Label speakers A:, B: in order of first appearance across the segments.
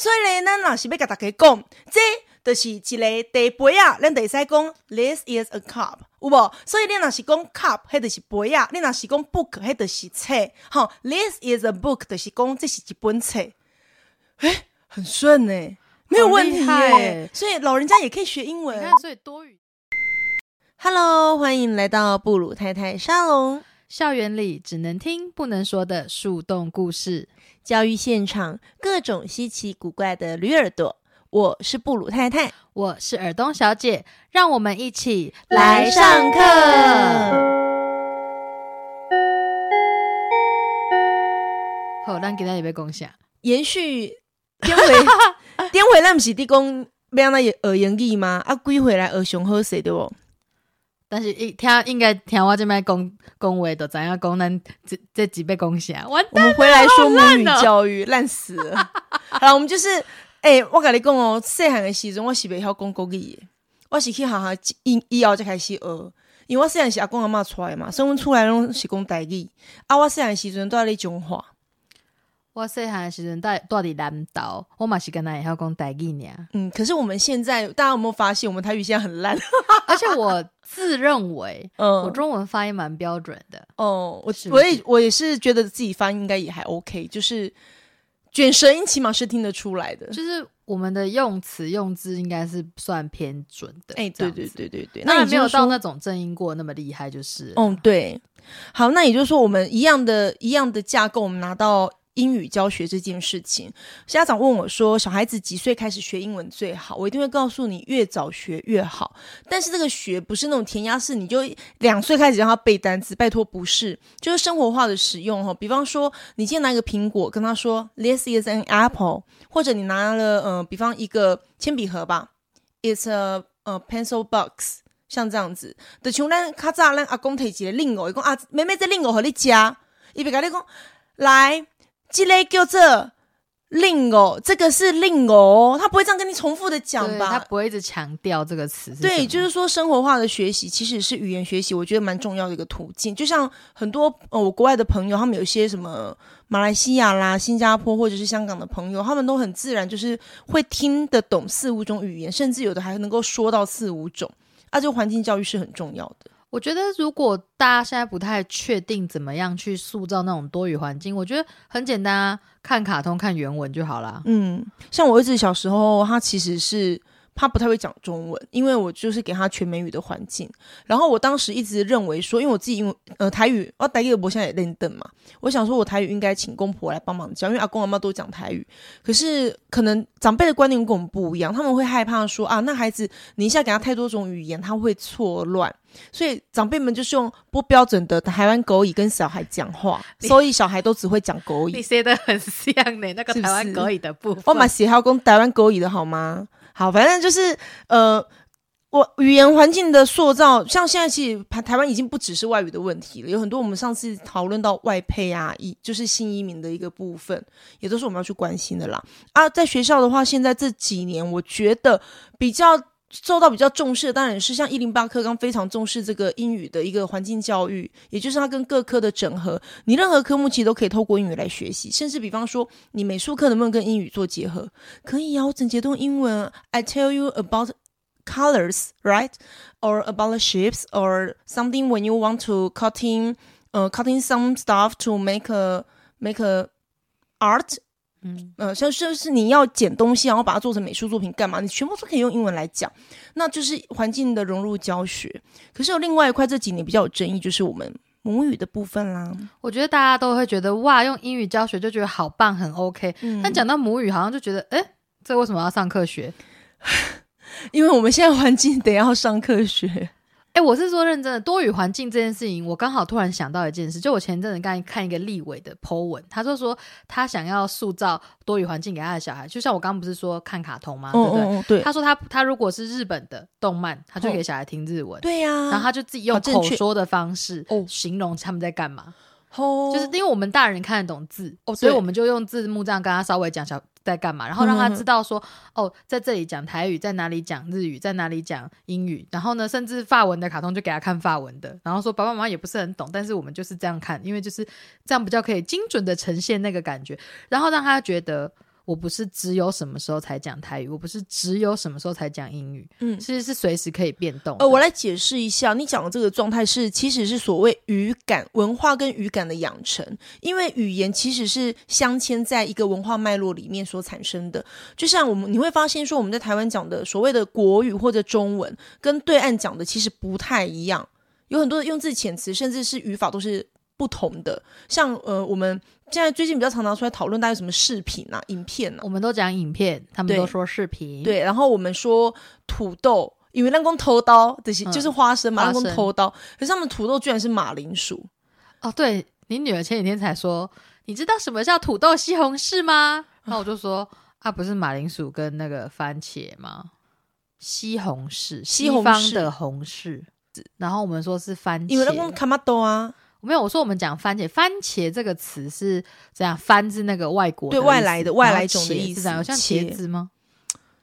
A: 所以咧，咱若是要甲大家讲，这就是一个茶杯啊，咱就会使讲 This is a cup，有无？所以你若是讲 cup，迄就是杯啊；你若是讲 book，迄就是册。好，This is a book，就是讲这是一本册。诶，很顺呢、没有问题
B: 好厉
A: 耶、
B: 害耶
A: 所以老人家也可以学英文
B: 你。看，所以多语
A: Hello，欢迎来到布鲁太太沙龙
B: 校园里只能听不能说的树洞故事。
A: 教育现场，各种稀奇古怪的驴耳朵。我是布鲁太太，
B: 我是尔东小姐，让我们一起
A: 来上课。
B: 好，咱今天要讲啥？
A: 延续点回点回，咱不是伫讲要安怎学英语吗？啊，归回来学上好势对不？
B: 但是一听应该听我这边讲讲话，都知影讲咱这这几要讲啥。完
A: 我们回来说母语教育，烂死了。好了，我们就是，诶、我跟你讲哦，细汉的时阵我是袂晓讲国语的，我是去学校以以后才开始学。因为我细汉是阿公阿嬷出来嘛，所以阮厝内拢是讲台语。啊，我细汉的时阵都在咧中华。
B: 我细汉的时阵在住伫南岛，我嘛是跟他也要讲台语尔。
A: 嗯，可是我们现在，大家有没有发现，我们台语现在很烂？
B: 而且我自认为
A: 嗯，
B: 我中文发音蛮标准的。
A: 哦，我我也我也是觉得自己发音应该也还 OK，就是卷舌音起码是听得出来的。
B: 就是我们的用词用字应该是算偏准的。
A: 哎、对对对对对，
B: 那也没有到那种正音过那么厉害，就是了。
A: 嗯，对。好，那也就是说，我们一样的一样的架构，我们拿到英语教学这件事情，家长问我说，小孩子几岁开始学英文最好？我一定会告诉你，越早学越好。但是这个学不是那种填鸭式，你就两岁开始让他背单词，拜托不是，就是生活化的使用哈。比方说，你今天拿一个苹果，跟他说 “This is an apple”，或者你拿了呃，比方一个铅笔盒吧，“It's a 呃 pencil box”。像这样子，就像咱较早咱阿公摕一个令哦，伊讲啊，妹妹这令偶互你食，伊别甲你讲，来，这个叫做令哦，这个是令哦，他不会这样跟你重复的讲
B: 吧他？不会一直强调这个词
A: 对，就是说生活化的学习其实是语言学习，我觉得蛮重要的一个途径。就像很多呃我国外的朋友，他们有一些什么马来西亚啦、新加坡或者是香港的朋友，他们都很自然就是会听得懂四五种语言，甚至有的还能够说到四五种。啊，这个环境教育是很重要的。
B: 我觉得如果大家现在不太确定怎么样去塑造那种多语环境，我觉得很简单啊，看卡通、看原文就好啦。
A: 嗯，像我儿子小时候，他其实是他不太会讲中文，因为我就是给他全美语的环境。然后我当时一直认为说，因为我自己因为呃台语，我台语我现在也练邓嘛，我想说我台语应该请公婆来帮忙教，因为阿公阿妈都讲台语。可是可能长辈的观念跟我们不一样，他们会害怕说啊，那孩子你一下给他太多种语言，他会错乱。所以长辈们就是用不标准的台湾狗语跟小孩讲话，所以小孩都只会讲狗语
B: 你。写的很像呢，那个台湾
A: 是
B: 狗语的部分。
A: 我买喜好讲台湾狗语的好吗？好，反正就是呃，我语言环境的塑造，像现在其实台台湾已经不只是外语的问题了，有很多我们上次讨论到外配啊，移就是新移民的一个部分，也都是我们要去关心的啦。啊，在学校的话，现在这几年我觉得比较。受到比较重视的当然是像一零八课纲非常重视这个英语的一个环境教育，也就是它跟各科的整合。你任何科目其实都可以透过英语来学习，甚至比方说你美术课能不能跟英语做结合？可以啊，我整节都用英文。I tell you about colors, right? Or about the shapes, or something when you want to cutting, uh, cutting some stuff to make a make a art.
B: 嗯，
A: 呃，像就是你要捡东西，然后把它做成美术作品，干嘛？你全部都可以用英文来讲，那就是环境的融入教学。可是有另外一块这几年比较有争议，就是我们母语的部分啦。
B: 我觉得大家都会觉得哇，用英语教学就觉得好棒，很 OK。
A: 嗯
B: 但讲到母语，好像就觉得，哎，这为什么要上课学？
A: 因为我们现在环境得要上课学，
B: 哎，我是说认真的，多语环境这件事情，我刚好突然想到一件事，就我前阵子刚看一个立委的 po 文，他就说他想要塑造多语环境给他的小孩，就像我刚刚不是说看卡通吗？对不对？他说他他如果是日本的动漫，他就给小孩听日文，
A: 对呀、
B: 然后他就自己用口说的方式
A: 哦
B: 形容他们在干嘛，
A: 哦
B: 就是因为我们大人看得懂字，
A: 哦
B: 所以我们就用字幕这样跟他稍微讲小在干嘛，然后让他
A: 嗯
B: 知道说，哦，在这里讲台语，在哪里讲日语，在哪里讲英语，然后呢，甚至法文的卡通就给他看法文的，然后说爸爸妈妈也不是很懂，但是我们就是这样看，因为就是这样比较可以精准的呈现那个感觉，然后让他觉得。我不是只有什么时候才讲台语，我不是只有什么时候才讲英语，
A: 嗯
B: 其实是随时可以变动。
A: 呃，我来解释一下，你讲的这个状态是，其实是所谓语感文化跟语感的养成，因为语言其实是镶嵌在一个文化脉络里面所产生的。就像我们你会发现说，我们在台湾讲的所谓的国语或者中文，跟对岸讲的其实不太一样，有很多的用字遣词，甚至是语法都是不同的。像呃，我们现在最近比较常常出来讨论，大概有什么视频啊、影片啊，
B: 我们都讲影片，他们都说视频。，
A: 对，然后我们说土豆，因为那公偷刀这些、
B: 嗯
A: 就是花生嘛，那公
B: 花生
A: 偷刀，可是他们土豆居然是马铃薯，
B: 哦，对你女儿前几天才说，你知道什么叫土豆西红柿吗？然后我就说啊，不是马铃薯跟那个番茄吗？西红柿，
A: 西红柿
B: 方的红柿。然后我们说是番茄
A: 因为那公
B: 茄，
A: 卡玛豆啊，
B: 没有，我说我们讲番茄，番茄这个词是这样，番是那个外国的
A: 对外来的外来种的意思
B: 像
A: 茄
B: 茄子吗？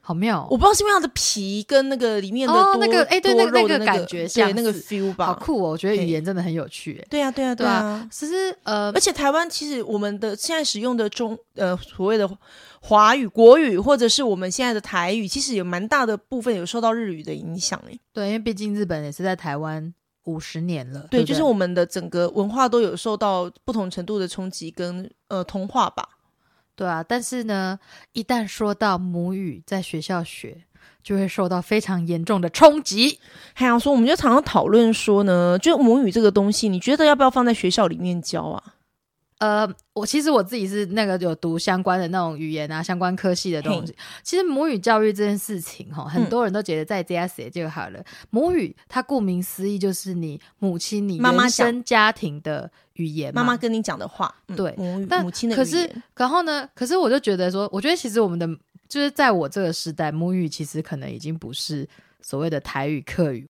B: 好妙哦，
A: 我不知道是因为它的皮跟那个里面的
B: 那个哎对
A: 多
B: 那个
A: 那
B: 那个感觉像
A: 对那个 feel 吧，
B: 好酷哦！我觉得
A: 嘿
B: 语言真的很有趣，哎，
A: 对啊，对啊，
B: 对啊
A: 啊。
B: 其实呃
A: 而，且台湾其实我们的现在使用的中呃所谓的华语、国语，或者是我们现在的台语，其实有蛮大的部分有受到日语的影响诶。
B: 对，因为毕竟日本也是在台湾五十年了，
A: 对，
B: 不
A: 就是我们的整个文化都有受到不同程度的冲击跟呃同化吧。
B: 对啊。但是呢，一旦说到母语，在学校学，就会受到非常严重的冲击。
A: 还有说，我们就常常讨论说呢，就母语这个东西，你觉得要不要放在学校里面教啊？
B: 呃，我其实我自己是那个有读相关的那种语言啊，相关科系的东西。其实母语教育这件事情，哈，很多人都觉得在家写就好了。母语它顾名思义就是你母亲、你原
A: 妈妈讲
B: 生家庭的语言嘛。
A: 妈妈跟你讲的话，嗯
B: 对
A: 母语
B: 但
A: 母亲的
B: 可是，然后呢？可是我就觉得说，我觉得其实我们的就是在我这个时代，母语其实可能已经不是所谓的台语、客语，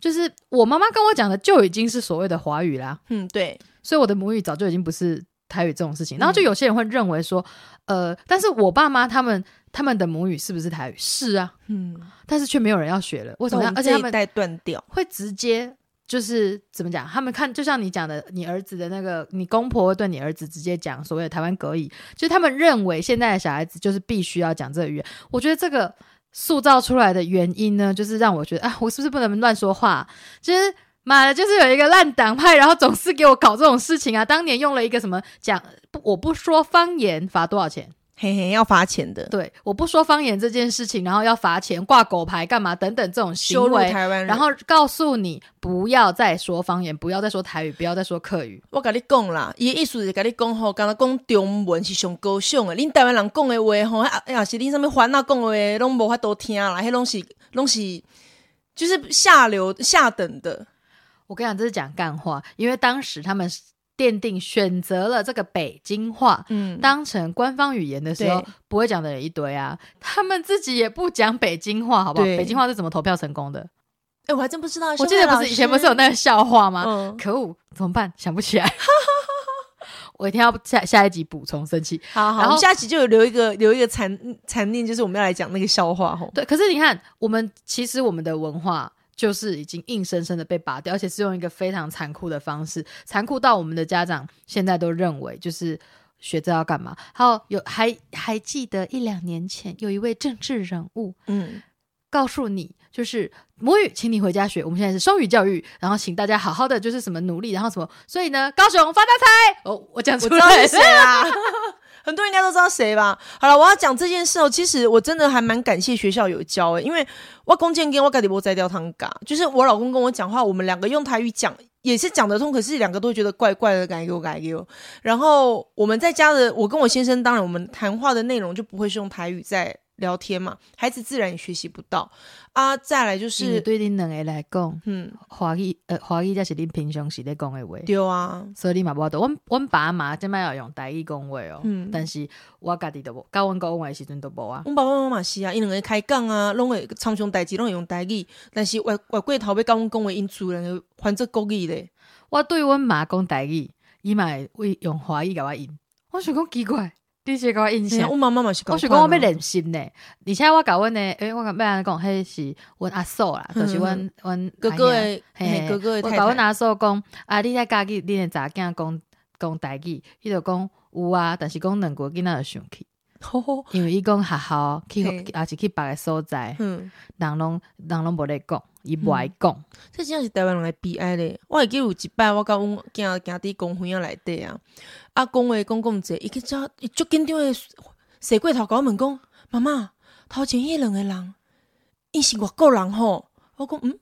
B: 就是我妈妈跟我讲的就已经是所谓的华语啦。
A: 嗯，对，
B: 所以我的母语早就已经不是台语这种事情。
A: 嗯
B: 然后就有些人会认为说，呃，但是我爸妈他们他们的母语是不是台语？是啊，
A: 嗯，
B: 但是却没有人要学了。为什么而且他们
A: 这一代断掉，
B: 会直接就是怎么讲？他们看就像你讲的，你儿子的那个，你公婆会对你儿子直接讲所谓的台湾格语，就是他们认为现在的小孩子就是必须要讲这个语言。我觉得这个塑造出来的原因呢，就是让我觉得啊，我是不是不能乱说话？就是。妈的，就是有一个烂党派，然后总是给我搞这种事情啊！当年用了一个什么讲，我不说方言罚多少钱？
A: 嘿嘿，要罚钱的，
B: 对，我不说方言这件事情，然后要罚钱、挂狗牌干嘛等等这种行为，
A: 台湾人。
B: 然后告诉你不要再说方言，不要再说台语，不要再说客语。
A: 我跟你讲啦，伊的意思是跟你讲吼，刚才讲中文是上高尚的，恁台湾人讲的话吼，啊，要是恁什么烦恼讲的话，拢无法度听啦，迄拢是拢是就是下流下等的。
B: 我跟你讲，这是讲干话，因为当时他们奠定选择了这个北京话。
A: 嗯，
B: 当成官方语言的时候，不会讲的人一堆啊。他们自己也不讲北京话，好不好？北京话是怎么投票成功的？
A: 哎、我还真不知道。
B: 我记得不是以前不是有那个笑话吗？
A: 嗯，
B: 可恶，怎么办？想不起来。我一定要下下一集补充，生气。
A: 好好，
B: 然后
A: 我们下集就有留一个留一个残残念，就是我们要来讲那个笑话吼。
B: 对，可是你看，我们其实我们的文化就是已经硬生生的被拔掉，而且是用一个非常残酷的方式，残酷到我们的家长现在都认为就是学这要干嘛？还有有还还记得一两年前有一位政治人物
A: 嗯，
B: 告诉你，就是母语，请你回家学。我们现在是双语教育，然后请大家好好的就是什么努力，然后什么，所以呢，高雄发大财哦，我讲出来
A: 是谁啦。很多人应该都知道谁吧？好了，我要讲这件事哦。其实我真的还蛮感谢学校有教诶、因为我公建跟我家里波摘掉汤嘎，就是我老公跟我讲话，我们两个用台语讲也是讲得通，可是两个都觉得怪怪的，改给我改给我。然后我们在家的，我跟我先生，当然我们谈话的内容就不会是用台语在聊天嘛，孩子自然也学习不到啊。再来就是，
B: 对恁两个来讲，
A: 嗯，
B: 华语呃华语才是恁平常时咧讲的话。
A: 对啊，
B: 所以你嘛无法度，阮阮爸妈即摆要用台语讲话哦，
A: 嗯
B: 但是我家己都无，教阮讲话的时阵都无啊。
A: 阮爸爸妈妈是啊，因两个开讲啊，拢会常常代志拢会用台语，但是外外过头要甲阮讲话，因主人会还做国语咧。
B: 我对阮妈讲台语，伊嘛会为用华语甲我应。我想讲奇怪，你是甲我应啥
A: 是啊，？阮妈妈嘛是
B: 我
A: 讲。
B: 想讲我要练心呢，而且我甲阮的，诶、我甲要安尼讲，迄是阮阿嫂啦，
A: 嗯
B: 就是阮阮
A: 哥哥的，嘿
B: 我甲阮。阿嫂讲，啊，你在家己恁诶查囝讲讲代志，伊就讲有啊，但是讲两个囡仔就生气。因为伊讲学校去
A: 嘿
B: 也是去别个所在，
A: 嗯，
B: 人拢人拢无咧讲，伊无爱讲。
A: 这真正是台湾人的悲哀咧。我会记有一摆，我甲阮囝囝伫公园啊内底啊，啊讲话讲讲者，伊去遮伊足紧张诶，坐过头甲我问讲：妈妈，头前迄两个人，伊是外国人吼？我讲嗯，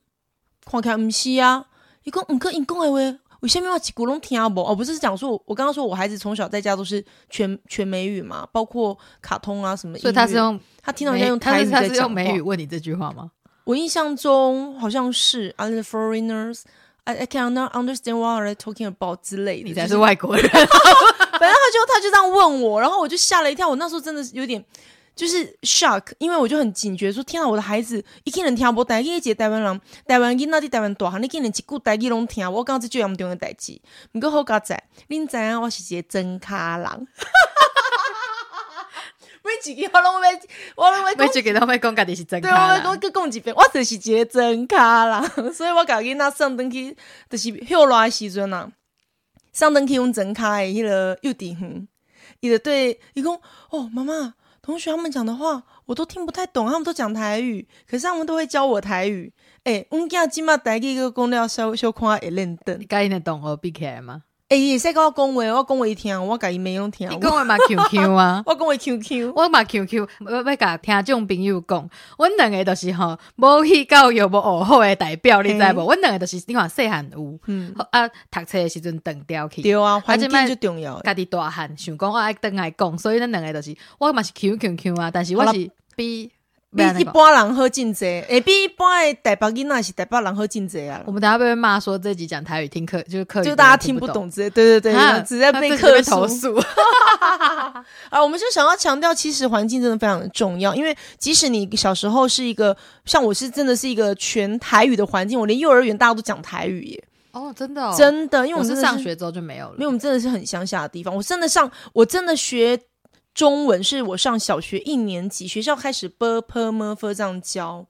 A: 看起来毋是啊。伊讲毋过因讲诶话。为什么我一句拢听不？哦，不是讲说我，我刚刚说我孩子从小在家都是全全美语嘛，包括卡通啊什么。
B: 所以他是用
A: 他听到人家用
B: 他
A: 台语
B: 是他是用美语问你这句话吗？
A: 我印象中好像是 "Are the foreigners? I I cannot understand what are they talking about" 之类的。
B: 你才
A: 是
B: 外国人，
A: 反正他就他就这样问我，然后我就吓了一跳。我那时候真的是有点就是 shock，因为我就很警觉，说天啊，我的孩子一个人听无台语，一个台湾人，台湾囡仔伫台湾大汉，你竟然一句台语拢听，我感觉这最严重的代志。毋过好佳在，恁知影我是一个真卡人。每一个我拢要，我拢要讲
B: 每一个都会讲家己是真
A: 对，
B: 卡啦
A: 我我。讲一遍，我就是一个真卡人，所以我家囡仔送登去，就是休热的时阵啊，送登去用真卡的迄个幼稚园，伊就对伊讲：“哦，妈妈，同学他们讲的话我都听不太懂，他们都讲台语，可是他们都会教我台语。诶、阮囝即马台语个公料，稍稍看一认得，
B: 你跟你的同学比起来吗？
A: 诶、伊会使甲我讲话，我讲话伊听，我甲伊妹拢听。
B: 你，讲话嘛 QQ 啊，
A: 我讲话 QQ，
B: 我嘛 QQ，要要甲听众朋友讲，阮两个就是吼，无去教育无学好诶代表，你知无？阮两个就是你看细汉有，
A: 嗯，
B: 啊，读册诶时阵断掉去，
A: 对啊，环境
B: 这摆
A: 最重要。
B: 家己大汉想讲我爱等来讲，所以咱两个就是我嘛是 QQQ 啊，但是我是比
A: 比一般人好真济，会比一般的台北囡仔是台北人好进济啊
B: 我。们等下被骂说这集讲台语听课就是课，
A: 就大家听不。懂之类，对对对，
B: 啊
A: 只在被
B: 他自己
A: 客诉
B: 投诉，
A: 啊。我们就想要强调，其实环境真的非常的重要，因为即使你小时候是一个，像我是真的是一个全台语的环境，我连幼儿园大家都讲台语耶，
B: 哦，真的、哦，
A: 真的，因为
B: 我是
A: 们是
B: 上学之后就没有了，
A: 因为我们真的是很乡下的地方，我真的上，我真的学中文是我上小学一年级，学校开始 b p m f 这样教，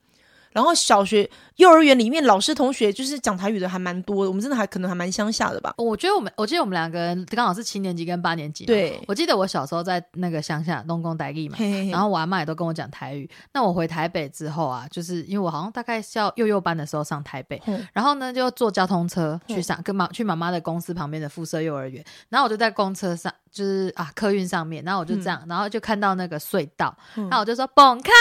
A: 然后小学、幼儿园里面老师同学就是讲台语的还蛮多的，我们真的还可能还蛮乡下的吧。
B: 我觉得我们，我记得我们两个人刚好是七年级跟八年级嘛。
A: 对。
B: 我记得我小时候在那个乡下弄工台语嘛，
A: 嘿嘿嘿。
B: 然后我阿妈也都跟我讲台语。那我回台北之后啊，就是因为我好像大概是要幼幼班的时候上台北，
A: 嗯
B: 然后呢就坐交通车去
A: 嗯
B: 上跟妈去妈妈的公司旁边的附设幼儿园，然后我就在公车上，就是啊客运上面，然后我就这样，然后就看到那个隧道，
A: 嗯。
B: 然后我就说蹦康，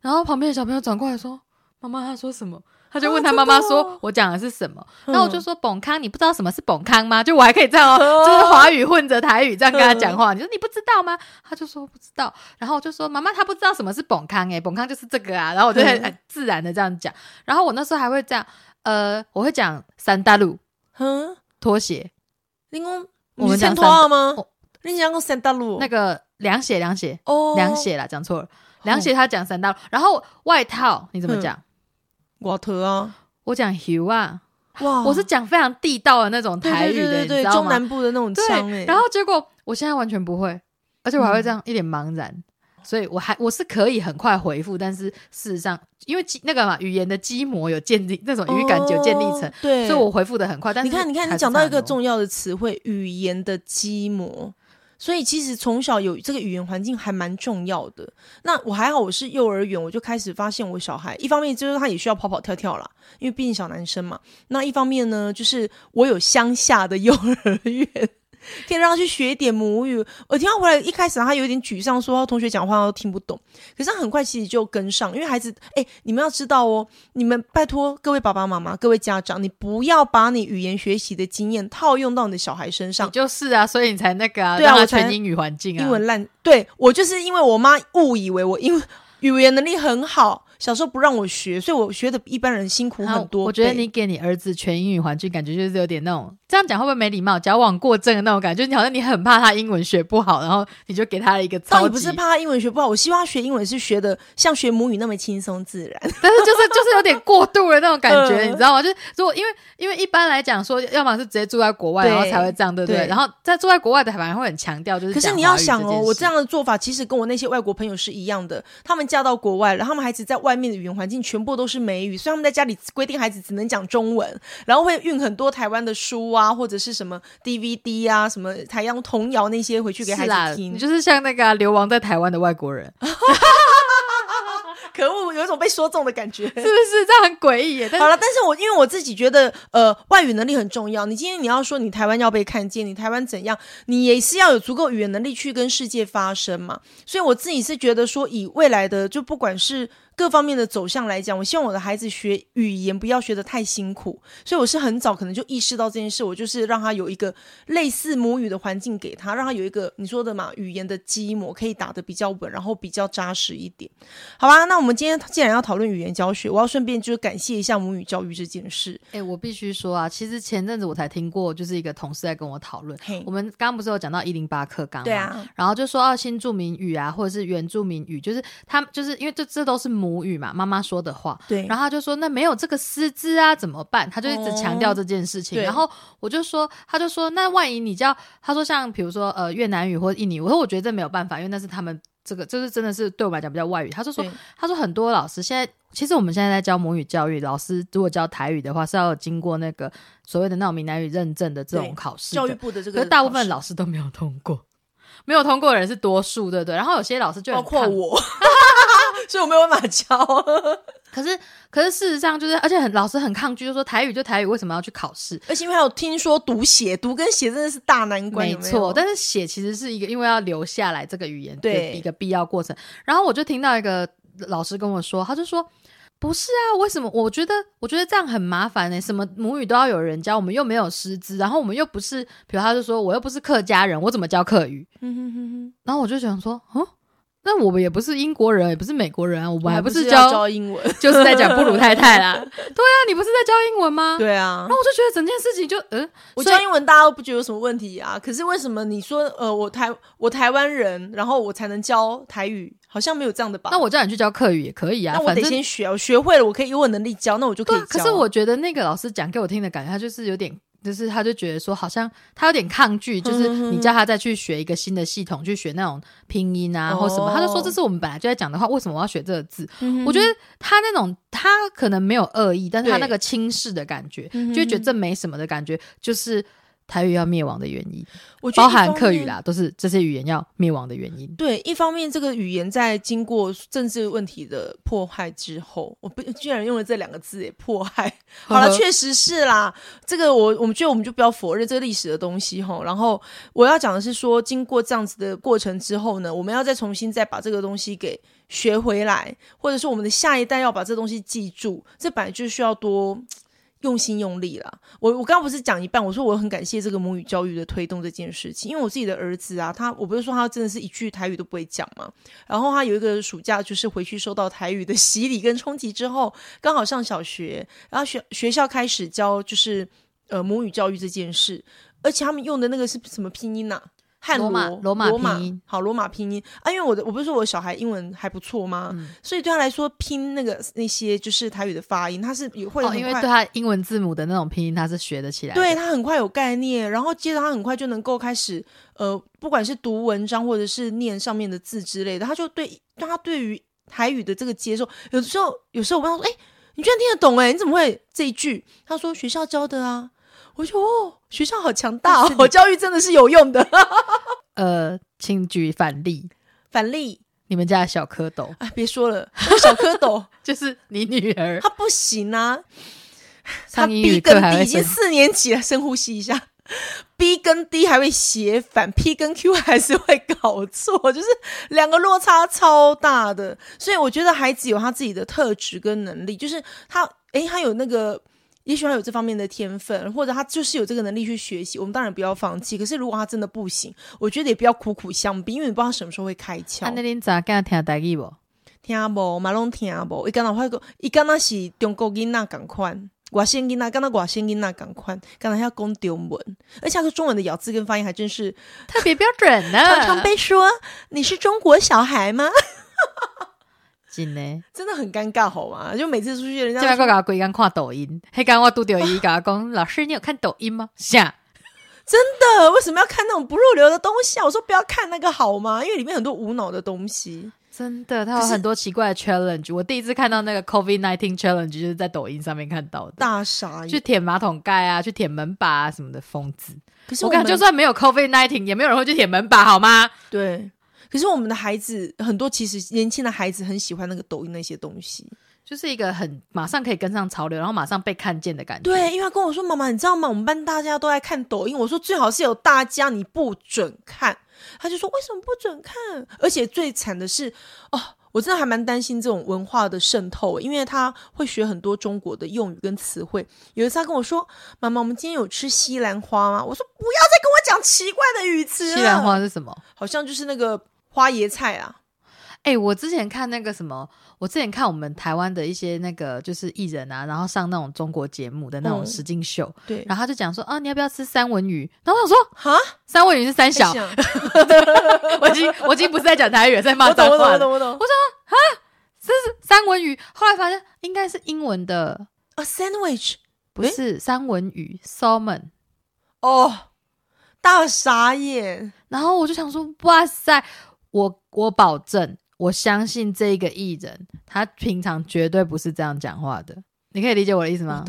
B: 然后旁边的小朋友转过来说：“妈妈，他说什么？”他就问他妈妈说：“
A: 真的哦
B: 我讲的是什么？”
A: 嗯
B: 然后我就说：“蹦康，你不知道什么是蹦康吗？”就我还可以这样哦，就是华语混着台语这样跟他讲话。你说你不知道吗？他就说不知道。然后我就说：“妈妈，他不知道什么是蹦康诶，蹦康就是这个啊。”然后我就很自然的这样讲。然后我那时候还会这样，呃，我会讲三大路
A: 哼，
B: 拖鞋，
A: 你讲
B: 我们讲
A: 拖了吗
B: 哦？
A: 你讲过三大路
B: 那个凉鞋，凉鞋，
A: 哦
B: 凉鞋啦，讲错了。凉鞋他讲三大路，然后外套你怎么讲？
A: 瓦特啊，
B: 我讲 hue 啊，
A: 哇，
B: 我是讲非常地道的那种台语的，
A: 对对对对，中
B: 你知道吗？
A: 南部的那种腔
B: 然后结果我现在完全不会，而且我还会这样一脸茫然，所以我还我是可以很快回复，但是事实上因为那个嘛语言的基模有建立，那种语感有建立成，
A: 哦对，
B: 所以我回复的很快。但是
A: 你看，你看，你讲到一个重要的词汇——语言的基模。所以其实从小有这个语言环境还蛮重要的。那我还好，我是幼儿园，我就开始发现我小孩，一方面就是他也需要跑跑跳跳啦，因为毕竟小男生嘛。那一方面呢，就是我有乡下的 幼儿园，可以让他去学一点母语。我听他回来一开始他有点沮丧，说同学讲话都听不懂，可是他很快其实就跟上，因为孩子，哎、你们要知道哦，你们拜托各位爸爸妈妈、各位家长，你不要把你语言学习的经验套用到你的小孩身上。
B: 就是啊，所以你才那个啊，
A: 对啊我才
B: 全英语环境啊，
A: 英文烂，对我就是因为我妈误以为我英语言能力很好，小时候不让我学，所以我学的比一般人辛苦很多。
B: 我觉得你给你儿子全英语环境，感觉就是有点那种这样讲会不会没礼貌？矫枉过正的那种感觉，就是你好像你很怕他英文学不好，然后你就给他一个超级，
A: 倒也不是怕他英文学不好，我希望他学英文是学的像学母语那么轻松自然。
B: 但是就是就是有点过度的那种感觉，
A: 嗯
B: 你知道吗？就是如果因为因为一般来讲说，要么是直接住在国外，然后才会这样，对不对？
A: 对
B: 然后在住在国外的反而会很强调，就是
A: 可是你要想哦，我这样的做法其实跟我那些外国朋友是一样的，他们嫁到国外，然后他们孩子在外外面的语言环境全部都是美语，所以他们在家里规定孩子只能讲中文，然后会运很多台湾的书啊，或者是什么 DVD 啊，什么台央童谣那些回去给孩，子听
B: 你。就是像那个啊、流亡在台湾的外国人，
A: 可恶，有一种被说中的感觉。
B: 是不是？这样很诡异
A: 好了，但是我因为我自己觉得，呃，外语能力很重要。你今天你要说你台湾要被看见，你台湾怎样，你也是要有足够语言能力去跟世界发声嘛。所以我自己是觉得说，以未来的就不管是各方面的走向来讲，我希望我的孩子学语言不要学得太辛苦。所以我是很早可能就意识到这件事，我就是让他有一个类似母语的环境给他，让他有一个你说的嘛语言的基模可以打得比较稳，然后比较扎实一点。好吧，那我们今天既然要讨论语言教学，我要顺便就是感谢一下母语教育这件事。
B: 哎、我必须说啊，其实前阵子我才听过，就是一个同事在跟我讨论。
A: 嘿
B: 我们刚刚不是有讲到一零八课纲吗？
A: 对啊，
B: 然后就说哦，新住民语啊，或者是原住民语，就是他们就是因为这这都是母语嘛，妈妈说的话。
A: 对，
B: 然后他就说那没有这个师资啊，怎么办？他就一直强调这件事情。
A: 对
B: 然后我就说，他就说那万一你教，他说像比如说呃越南语或者印尼，我说我觉得这没有办法，因为那是他们这个就是真的是对我们来讲比较外语。他就说他说很多老师现在，其实我们现在在教母语教育，老师如果教台语的话，是要经过那个所谓的那种闽南语认证的这种考试。
A: 教育部的这个，
B: 可是大部分老师都没有通过，没有通过的人是多数，对不对？然后有些老师就，
A: 包括我，所以我没有办法教。
B: 可是可是事实上就是，而且很老师很抗拒，就说台语就台语，为什么要去考试？
A: 而且因为还有听说读写，读跟写真的是大难关，
B: 没错，但是写其实是一个因为要留下来这个语言的
A: 对
B: 一个必要过程。然后我就听到一个老师跟我说，他就说。不是啊，为什么？我觉得，我觉得这样很麻烦呢、欸什么母语都要有人教，我们又没有师资，然后我们又不是，比如他就说我又不是客家人，我怎么教客语？
A: 嗯哼哼哼，
B: 然后我就想说，哦，那我们也不是英国人，也不是美国人啊，我们还
A: 不
B: 是
A: 要
B: 教，
A: 教英文，
B: 就是在讲布鲁太太啦。对啊，你不是在教英文吗？
A: 对啊
B: 然后。我就觉得整件事情就，嗯、
A: 我教英文，大家都不觉得有什么问题啊。可是为什么你说，呃，我台我台湾人，然后我才能教台语？好像没有这样的吧？
B: 那我叫你去教课语也可以啊，
A: 那我
B: 反正
A: 得先学，我学会了，我可以有我能力教，那我就可。以教。
B: 可是我觉得那个老师讲给我听的感觉，他就是有点。就是他就觉得说，好像他有点抗拒，就是你叫他再去学一个新的系统，去学那种拼音啊或什么，
A: 哦
B: 他就说这是我们本来就在讲的话，为什么我要学这个字？
A: 嗯
B: 我觉得他那种他可能没有恶意，但是他那个轻视的感觉，就觉得这没什么的感觉，就是台语要灭亡的原因，
A: 我觉得
B: 包含客语啦，都是这些语言要灭亡的原因。
A: 对，一方面这个语言在经过政治问题的迫害之后，我不居然用了这两个字，也迫害。好了，确实是啦，这个我我们觉得我们就不要否认这个历史的东西吼。然后我要讲的是说，经过这样子的过程之后呢，我们要再重新再把这个东西给学回来，或者是我们的下一代要把这东西记住，这本来就需要多。用心用力啦！我我刚刚不是讲一半，我说我很感谢这个母语教育的推动这件事情，因为我自己的儿子啊，他我不是说他真的是一句台语都不会讲嘛，然后他有一个暑假就是回去受到台语的洗礼跟冲击之后，刚好上小学，然后学学校开始教就是呃母语教育这件事，而且他们用的那个是什么拼音呐、汉
B: 罗马
A: 罗
B: 罗马
A: 好，罗马拼音啊，因为我的我不是说我小孩英文还不错吗？
B: 嗯
A: 所以对他来说拼那个那些就是台语的发音，他是也会
B: 哦，
A: 很快
B: 因为对他英文字母的那种拼音，他是学得起来的。
A: 对他很快有概念，然后接着他很快就能够开始呃，不管是读文章或者是念上面的字之类的，他就对他对于台语的这个接受，有的时候有时候我问他说：“哎、你居然听得懂哎、你怎么会这一句？”他说：“学校教的啊。”我就哦，学校好强大、哦，我教育真的是有用的。
B: 呃，请举反例，
A: 反例，
B: 你们家的小蝌蚪
A: 啊，别说了，那个小蝌蚪
B: 就是你女儿，
A: 她不行啊，
B: 她
A: B 跟 D 已经四年级了，深呼吸一下。B 跟 D 还会写反，P 跟 Q 还是会搞错，就是两个落差超大的。所以我觉得孩子有他自己的特质跟能力，就是他诶，他有那个，也许他有这方面的天分，或者他就是有这个能力去学习。我们当然不要放弃。可是如果他真的不行，我觉得也不要苦苦相逼，因为你不知道他什么时候会开窍。
B: 啊，那恁咋敢听台语无？
A: 听无，嘛拢听无。伊敢若发个，伊敢若是中国囡仔共款，外省囡仔敢若外省囡仔共款，敢若要讲中文，而且他说中文的咬字跟发音还真是
B: 特别标准呢，
A: 常常被说你是中国小孩吗？
B: 真的。
A: 真的很尴尬，好吗？就每次出去，人家
B: 今晚
A: 说
B: 我甲规工看抖音，还刚我拄着伊甲我讲，老师你有看抖音吗？啥？
A: 真的为什么要看那种不入流的东西啊？我说不要看那个好吗？因为里面很多无脑的东西。
B: 真的，它有很多奇怪的 challenge。我第一次看到那个 COVID nineteen challenge，就是在抖音上面看到的，
A: 大傻眼。
B: 去舔马桶盖啊，去舔门把啊什么的，疯子。
A: 可是
B: 我感觉就算没有 COVID nineteen，也没有人会去舔门把，好吗？
A: 对，可是我们的孩子很多，其实年轻的孩子很喜欢那个抖音那些东西。
B: 就是一个很马上可以跟上潮流，然后马上被看见的感觉。
A: 对，因为他跟我说：“妈妈，你知道吗？我们班大家都在看抖音。”我说：“最好是有大家，你不准看。”他就说：“为什么不准看？”而且最惨的是，哦，我真的还蛮担心这种文化的渗透，因为他会学很多中国的用语跟词汇。有一次他跟我说：“妈妈，我们今天有吃西兰花吗？”我说：“不要再跟我讲奇怪的语词了。”
B: 西兰花是什么？
A: 好像就是那个花椰菜啊。
B: 哎、我之前看那个什么，我之前看我们台湾的一些那个就是艺人啊，然后上那种中国节目的那种
A: 嗯
B: 实境秀，
A: 对，
B: 然后他就讲说啊，你要不要吃三文鱼？然后我想说
A: 哈，
B: 三文鱼是三小 我已经我已经不是在讲台语，在骂
A: 我懂，我懂，我懂。我说啊，这是。
B: 三文鱼，后来发现应该是英文的，
A: 啊，sandwich
B: 不是三文鱼 salmon。
A: 哦，大傻眼。
B: 然后我就想说，哇塞，我我保证，我相信这个艺人，他平常绝对不是这样讲话的。你可以理解我的意思吗？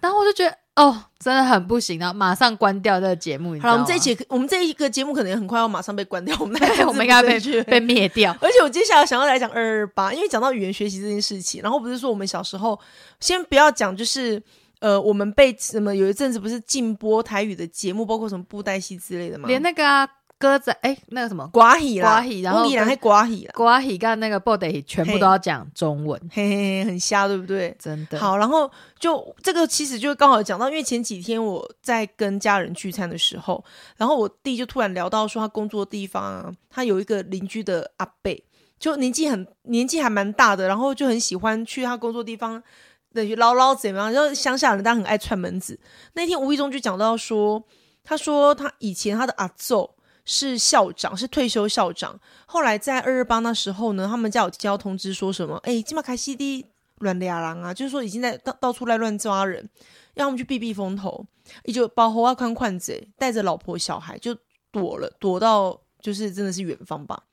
B: 然后我就觉得，哦，真的很不行，然后马上关掉这个节目。
A: 好了，我们这一期我们这一个节目可能很快要马上被关掉，我们，
B: 我们应该被
A: 被
B: 被灭掉。
A: 而且我接下来想要来讲二二八，因为讲到语言学习这件事情，然后不是说我们小时候，先不要讲，就是呃，我们被什么有一阵子不是禁播台语的节目，包括什么布袋戏之类的吗？
B: 连那个啊歌仔，哎，那个什么
A: 瓜喜啦，
B: 瓜喜然后
A: 乌宜兰还寡喜啦，
B: 瓜喜跟那个 body 全部都要讲中文，
A: 嘿嘿嘿，很瞎，对不对？
B: 真的。
A: 好，然后就这个其实就刚好讲到，因为前几天我在跟家人聚餐的时候，然后我弟就突然聊到说他工作的地方啊，他有一个邻居的阿伯，就年纪很年纪还蛮大的，然后就很喜欢去他工作地方等于唠唠怎么样，就乡下人当然很爱串门子。那天无意中就讲到说，他说他以前他的阿奏。是校长，是退休校长。后来在二二八那时候呢，他们家有接到通知说什么？哎，金马开西的乱俩狼啊，就是说已经在到到处来乱抓人，让他们去避避风头。也就包括阿宽宽子带着老婆小孩就躲了，躲到就是真的是远方吧。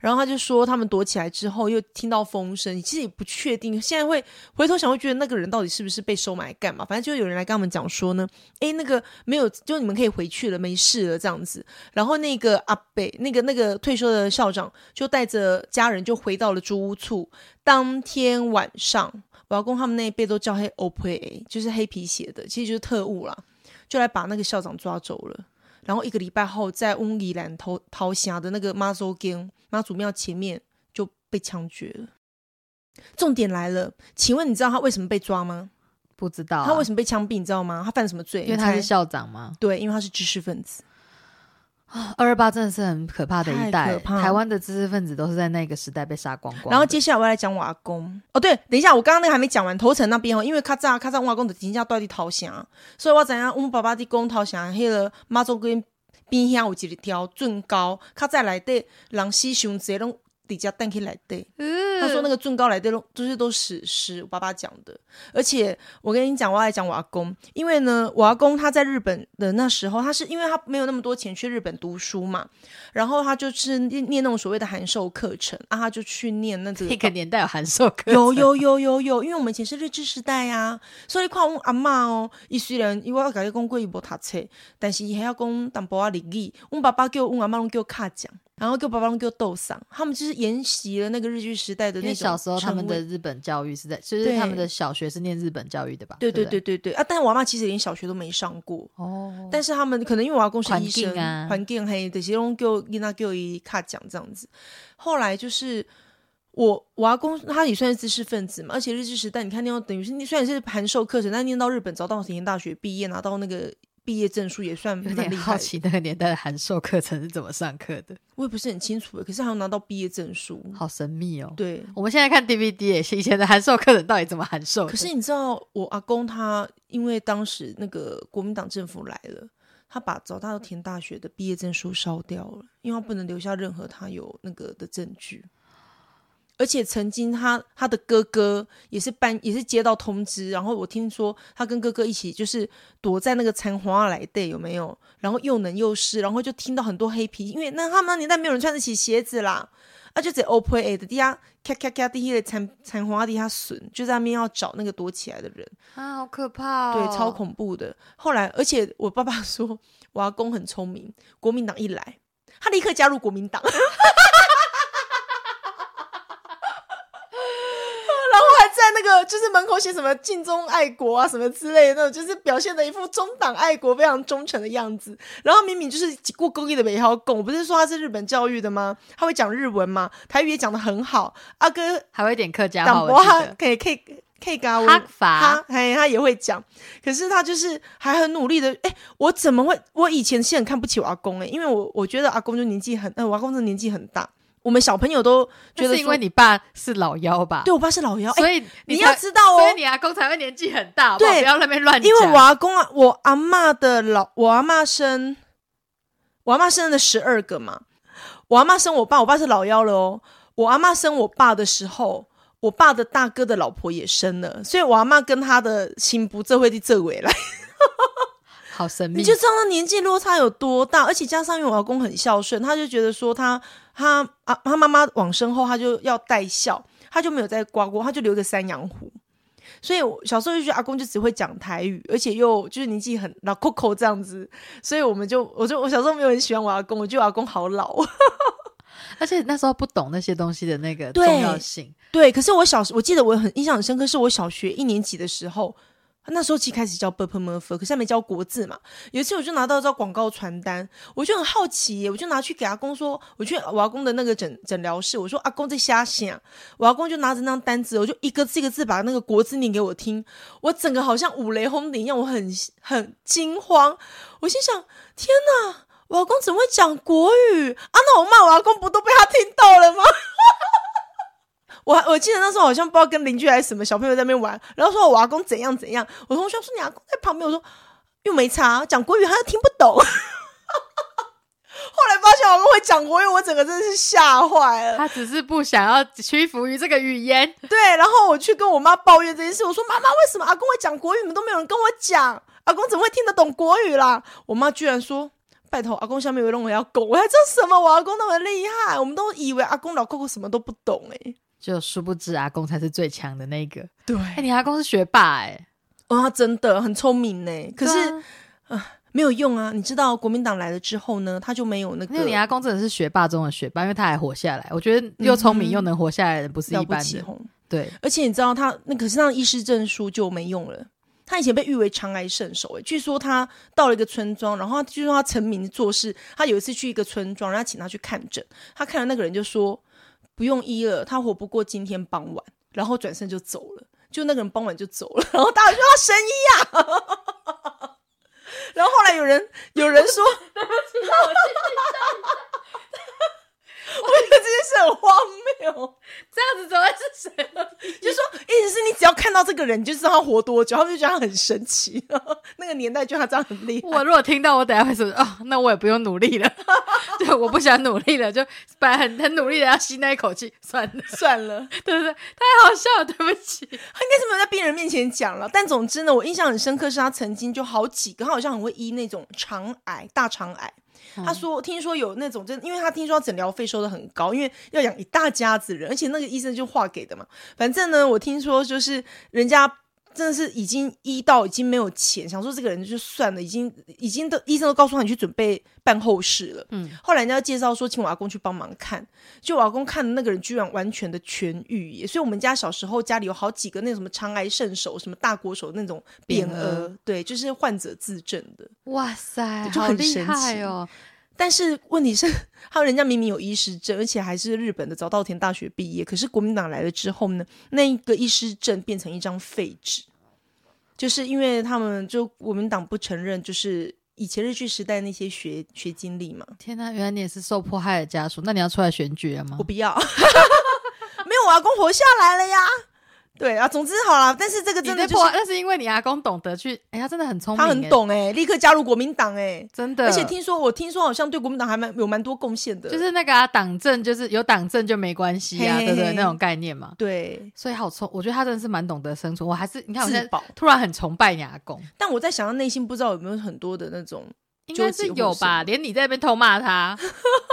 A: 然后他就说，他们躲起来之后，又听到风声，其实也不确定。现在会回头想，会觉得那个人到底是不是被收买干嘛？反正就有人来跟他们讲说呢，诶，那个没有，就你们可以回去了，没事了这样子。然后那个阿北，那个那个退休的校长，就带着家人就回到了租屋处。当天晚上，我老公他们那一辈都叫黑 OPA，就是黑皮鞋的，其实就是特务啦，就来把那个校长抓走了。然后一个礼拜后，在翁里兰头桃峡的那个妈祖宫妈祖庙前面就被枪决了。重点来了，请问你知道他为什么被抓吗？
B: 不知道啊、
A: 他为什么被枪毙？你知道吗？他犯了什么罪？
B: 因为他是校长吗？
A: 对，因为他是知识分子。
B: 二二八真的是很可怕的一代，台湾的知识分子都是在那个时代被杀光光。
A: 然后接下来我要来讲我阿公。哦，对，等一下，我刚刚那个还没讲完。头城那边哦，因为较早较早我阿公就真正住伫头城，所以我知影阮爸爸伫讲头城迄个妈祖跟边遐有一条圳高，较早内底人死伤侪拢直接等去内底。
B: 嗯
A: 他说那个圳高来的都是都史诗，我爸爸讲的。而且我跟你讲，我要来讲我阿公，因为呢，我阿公他在日本的那时候，他是因为他没有那么多钱去日本读书嘛，然后他就是念念那种所谓的函授课程啊，他就去念那个
B: 那个年代有函授课程，
A: 有有有有有，因为我们以前是日治时代呀、所以看我阿嬷哦，伊虽然伊我甲你讲过伊无读册，但是伊还要讲淡薄仔日语。我爸爸叫我阿嬷拢叫卡奖，然后叫爸爸拢叫豆桑，他们就是沿袭了那个日剧时代的那种
B: 小时候他们的日本教育是在，就是他们的小学是念日本教育的吧？
A: 对
B: 对
A: 对对对对啊！但是我阿嬷其实连小学都没上过。
B: 哦，
A: 但是他们可能因为我阿公是医生环境嘿，这些拢叫囡仔叫伊卡奖这样子。后来就是我我阿公他也算是知识分子嘛，而且日治时代你看念到等于是你虽然是函授课程，但念到日本，早稻田大学毕业，拿到那个毕业证书也算
B: 有。点好奇那个年代的函授课程是怎么上课的，
A: 我也不是很清楚，可是还要拿到毕业证书。
B: 好神秘哦。
A: 对，
B: 我们现在看 DVD 也是以前的函授课程到底怎么函授？
A: 可是你知道我阿公他因为当时那个国民党政府来了。他把早稻田大学的毕业证书烧掉了，因为他不能留下任何他有那个的证据。而且曾经他他的哥哥也是办也是接到通知，然后我听说他跟哥哥一起就是躲在那个残花来对有没有？然后又冷又湿，然后就听到很多黑皮，因为那他们那年代没有人穿得起鞋子啦，啊啊，就在 OPPO A 的底下咔咔咔地下残残花底下损，就在那边要找那个躲起来的人，
B: 啊，好可怕哦！
A: 对，超恐怖的。后来，而且我爸爸说，我阿公很聪明，国民党一来，他立刻加入国民党。然后还在那个就是门口写什么“尽忠爱国”啊什么之类的那种，就是表现的一副中党爱国、非常忠诚的样子。然后明明就是过勾一的美好拱，我不是说他是日本教育的吗？他会讲日文吗？台语也讲的很好。阿哥
B: 还会点客家话，
A: 可以可以可以跟他他哎他也会讲，可是他就是还很努力的。哎，我怎么会？我以前是很看不起我阿公哎，因为我我觉得阿公就年纪很，呃，我阿公的年纪很大。我们小朋友都觉得
B: 是因为你爸是老幺吧？
A: 对我爸是老幺，
B: 所以
A: 你要知道
B: 哦，所以你阿公才会年纪很大，对，不要那边乱
A: 因为我阿公啊，我阿妈的老，我阿妈生，我阿妈生了十二个嘛，我阿妈生我爸，我爸是老幺了哦。我阿妈生我爸的时候，我爸的大哥的老婆也生了，所以我阿妈跟他的亲不这会的这尾来。
B: 好神秘，
A: 你就知道他年纪落差有多大，而且加上因为我阿公很孝顺，他就觉得说他他啊他妈妈往生后他就要带孝，他就没有再刮过，他就留着山羊胡。所以我小时候就觉得阿公就只会讲台语，而且又就是年纪很老 Coco 这样子，所以我们就我就我小时候没有很喜欢我阿公，我觉得阿公好老，
B: 而且那时候不懂那些东西的那个重要性。
A: 对，可是我小时我记得我很印象很深刻，是我小学一年级的时候。那时候其实开始教 b p m f，可是还没教国字嘛。有一次我就拿到一张广告传单，我就很好奇，我就拿去给阿公说，我去我阿公的那个诊诊疗室，我说阿公在瞎想。我阿公就拿着那张单子，我就一个字一个字把那个国字念给我听，我整个好像五雷轰顶一样，我很很惊慌。我心想：天哪，我阿公怎么会讲国语啊？那我骂我阿公不都被他听到了吗？我我记得那时候好像不知道跟邻居还是什么小朋友在那边玩，然后说我阿公怎样怎样，我同学说你阿公在旁边，我说又没差，讲国语他又听不懂。后来发现我阿公会讲国语，我整个真的是吓坏了。
B: 他只是不想要屈服于这个语言。
A: 对，然后我去跟我妈抱怨这件事，我说妈妈为什么阿公会讲国语，你们都没有人跟我讲，阿公怎么会听得懂国语啦？我妈居然说拜托阿公下面有人我要拱，我还知道什么？我阿公那么厉害，我们都以为阿公老哥哥什么都不懂哎。
B: 就殊不知阿公才是最强的那个。
A: 对，
B: 哎，你阿公是学霸哎，
A: 哦，他真的很聪明呢。可是啊，没有用啊。你知道国民党来了之后呢，他就没有那个。
B: 那你阿公真的是学霸中的学霸，因为他还活下来。我觉得又聪明又能活下来的不是一般的。对，
A: 而且你知道他那可是那医师证书就没用了。他以前被誉为长癌圣手，哎，据说他到了一个村庄，然后据说他成名做事。他有一次去一个村庄，然后请他去看诊，他看了那个人就说。不用医了，他活不过今天傍晚，然后转身就走了。就那个人傍晚就走了，然后大家说神医呀。然后后来有人有人说，
B: 对不起，我
A: 我觉得这件事很荒谬，
B: 这样子怎么会是谁？
A: 就说意思是你只要看到这个人，你就知道他活多久，他们就觉得他很神奇。那个年代就他这样很厉害。
B: 我如果听到，我等下会说哦，那我也不用努力了，对，我不想努力了，就本来很很努力的要吸那一口气，算了
A: 算了，
B: 对不对？太好笑了，对不起。他应
A: 该是没有在病人面前讲了，但总之呢，我印象很深刻，是他曾经就好几个，他好像很会医那种肠癌、大肠癌。他说：“听说有那种，就因为他听说诊疗费收的很高，因为要养一大家子人，而且那个医生就划给的嘛。反正呢，我听说就是人家。”真的是已经医到已经没有钱，想说这个人就算了，已经已经都医生都告诉他你去准备办后事了。嗯，后来人家介绍说请我阿公去帮忙看，就我阿公看的那个人居然完全的痊愈，所以我们家小时候家里有好几个那什么肠癌圣手、什么大国手那种匾额，对，就是患者自证的。
B: 哇塞，
A: 就很神奇
B: 哦。
A: 但是问题是，还有人家明明有医师证，而且还是日本的早稻田大学毕业，可是国民党来了之后呢，那一个医师证变成一张废纸，就是因为他们就国民党不承认，就是以前日据时代那些学学经历嘛。
B: 天哪，原来你也是受迫害的家属，那你要出来选举了吗？
A: 我不要，没有，我阿公活下来了呀。对啊，总之好了，但是这个真的就是，
B: 那是因为你阿公懂得去，哎他，真的很聪明，
A: 他很懂哎，立刻加入国民党哎，
B: 真的，
A: 而且听说我听说好像对国民党还蛮有蛮多贡献的，
B: 就是那个啊党政，就是有党政就没关系啊，对不对？那种概念嘛，
A: 对，
B: 所以好聪，我觉得他真的是蛮懂得生存。我还是你看，我现在突然很崇拜你阿公，
A: 但我在想，他内心不知道有没有很多的那种
B: 应该是有吧？连你在那边偷骂他，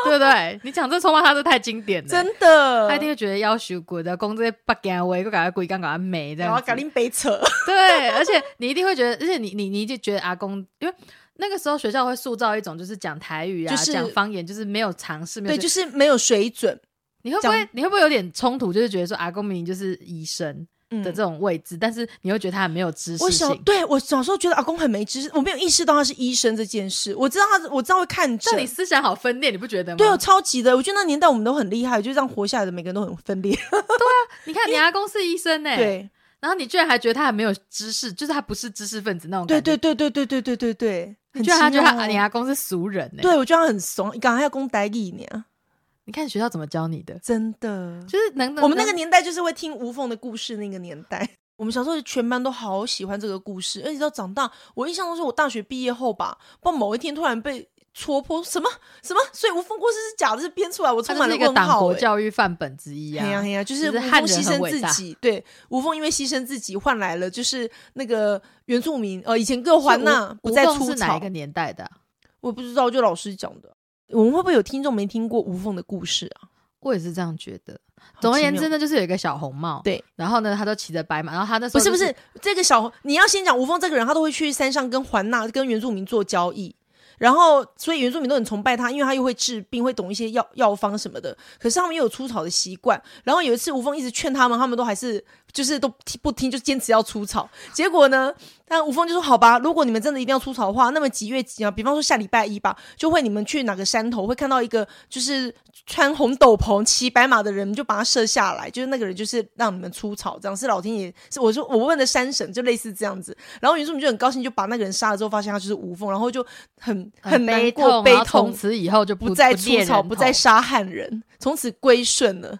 B: 对不对？你讲这偷骂他，这太经典了。
A: 真的，
B: 他一定会觉得要求鬼的工这些不干我，又赶快鬼刚赶快没这样子
A: 然后赶紧北扯，
B: 对，而且你一定会觉得，而且你你你就觉得阿公，因为那个时候学校会塑造一种就是讲台语啊，
A: 就是
B: 讲方言，就是没有尝试，
A: 对，就是没有水准
B: 你会不会你会不会有点冲突？就是觉得说阿公明明就是医生
A: 嗯
B: 的这种位置，但是你会觉得他很没有知识
A: 我小
B: 识。
A: 对我小时候觉得阿公很没知识，我没有意识到他是医生这件事。我知道他，我知道会看诊
B: 但，你思想好分裂，你不觉得吗？
A: 对，我超级的。我觉得那年代我们都很厉害，就这样活下来的每个人都很分裂。
B: 对啊你看你阿公是医生呢、
A: 对，
B: 然后你居然还觉得他很没有知识，就是他不是知识分子那种
A: 对。对对对对对对对对，
B: 你居然还觉得他你阿公是俗人呢、
A: 对我觉得他很怂，刚刚要公呆一年，
B: 你看学校怎么教你的？
A: 真的。
B: 就是能
A: 我们那个年代就是会听吴凤的故事，那个年代。我们小时候全班都好喜欢这个故事，而且到长大，我印象中是我大学毕业后吧，不知道某一天突然被戳破，什么什么，所以吴凤故事是假的，是编出来，我充满了问号、欸。
B: 国教育范本之一
A: 呀哎呀，就是吴
B: 就是汉人
A: 牺牲自己，对，吴凤因为牺牲自己换来了就是那个原住民，呃，以前各环那不再出草
B: 是哪一个，年代的啊、
A: 我不知道，就老师讲的。我们会不会有听众没听过吴凤的故事啊？
B: 我也是这样觉得。
A: 好
B: 总而言之，呢，就是有一个小红帽，
A: 对，
B: 然后呢，他都骑着白马，然后他那时候就是
A: 不不是这个小，你要先讲吴凤这个人，他都会去山上跟环娜、跟原住民做交易，然后所以原住民都很崇拜他，因为他又会治病，会懂一些药药方什么的。可是他们又有出草的习惯，然后有一次吴凤一直劝他们，他们都还是就是都不听，就坚持要出草。结果呢，但吴凤就说：“好吧，如果你们真的一定要出草的话，那么几月几啊？比方说下礼拜一吧，就会你们去哪个山头会看到一个就是穿红斗篷、骑白马的人，就把他射下来，就是那个人就是让你们出草，这样是老天爷是我说我问的山神，就类似这样子。然后原住民就很高兴，就把那个人杀了之后，发现他就是吴凤，然后就很很难
B: 悲
A: 过、
B: 痛，
A: 悲
B: 痛从，此以后就
A: 不再出草，不再
B: 头
A: 杀汉人，从此归顺了。